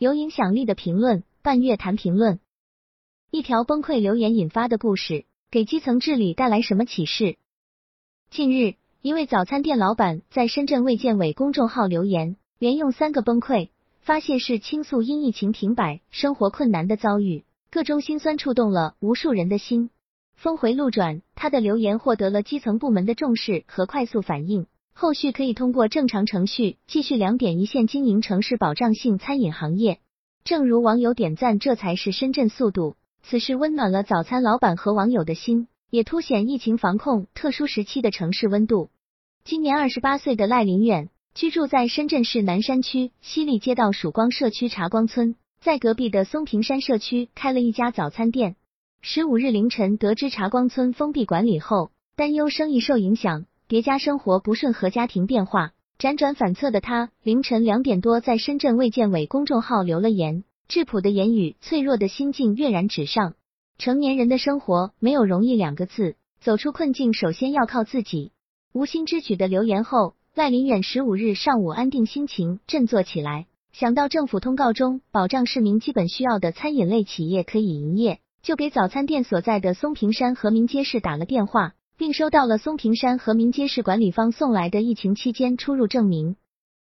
有影响力的评论，半月谈评论。一条崩溃留言引发的故事，给基层治理带来什么启示？近日，一位早餐店老板在深圳卫健委公众号留言，连用三个崩溃发泄式倾诉因疫情停摆、生活困难的遭遇，各种心酸触动了无数人的心。峰回路转，他的留言获得了基层部门的重视和快速反应，后续可以通过正常程序继续两点一线经营城市保障性餐饮行业。正如网友点赞，这才是深圳速度。此事温暖了早餐老板和网友的心，也凸显疫情防控特殊时期的城市温度。今年二十八岁的赖林远居住在深圳市南山区西丽街道曙光社区茶光村，在隔壁的松坪山社区开了一家早餐店。十五日凌晨，得知茶光村封闭管理后，担忧生意受影响，叠加生活不顺和家庭变化，辗转反侧的他，凌晨两点多在深圳卫健委公众号留了言，质朴的言语，脆弱的心境跃然纸上。成年人的生活没有容易两个字，走出困境首先要靠自己。无心之举的留言后，赖林远十五日上午安定心情，振作起来，想到政府通告中保障市民基本需要的餐饮类企业可以营业。就给早餐店所在的松坪山和民街市打了电话，并收到了松坪山和民街市管理方送来的疫情期间出入证明。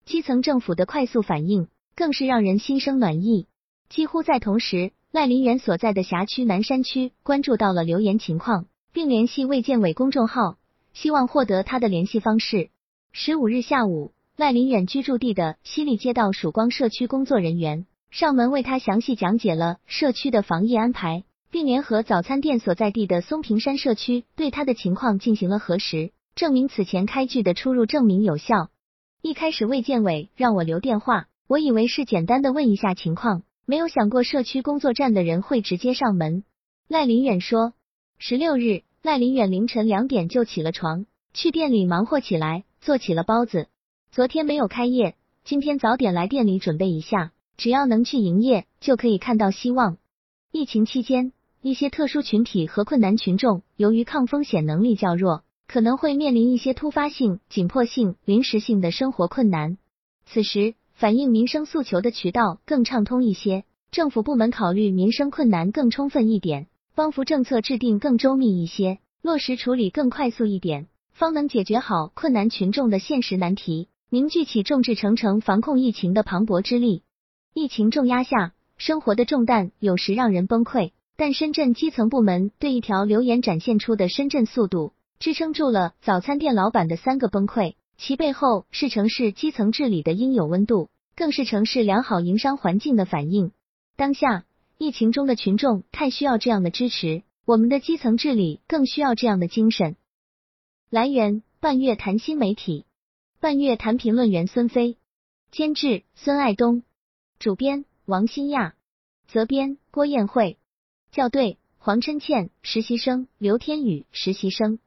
基层政府的快速反应更是让人心生暖意。几乎在同时，赖林园所在的辖区南山区关注到了留言情况，并联系卫健委公众号，希望获得他的联系方式。十五日下午，赖林远居住地的西丽街道曙光社区工作人员上门为他详细讲解了社区的防疫安排。并联合早餐店所在地的松坪山社区对他的情况进行了核实，证明此前开具的出入证明有效。一开始卫健委让我留电话，我以为是简单的问一下情况，没有想过社区工作站的人会直接上门。赖林远说，十六日，赖林远凌晨两点就起了床，去店里忙活起来，做起了包子。昨天没有开业，今天早点来店里准备一下，只要能去营业，就可以看到希望。疫情期间。一些特殊群体和困难群众，由于抗风险能力较弱，可能会面临一些突发性、紧迫性、临时性的生活困难。此时，反映民生诉求的渠道更畅通一些，政府部门考虑民生困难更充分一点，帮扶政策制定更周密一些，落实处理更快速一点，方能解决好困难群众的现实难题，凝聚起众志成城防控疫情的磅礴之力。疫情重压下，生活的重担有时让人崩溃。但深圳基层部门对一条留言展现出的深圳速度，支撑住了早餐店老板的三个崩溃。其背后是城市基层治理的应有温度，更是城市良好营商环境的反应。当下疫情中的群众太需要这样的支持，我们的基层治理更需要这样的精神。来源：半月谈新媒体，半月谈评论员孙飞，监制孙爱东，主编王新亚，责编郭艳慧。校对：黄琛倩，实习生；刘天宇，实习生。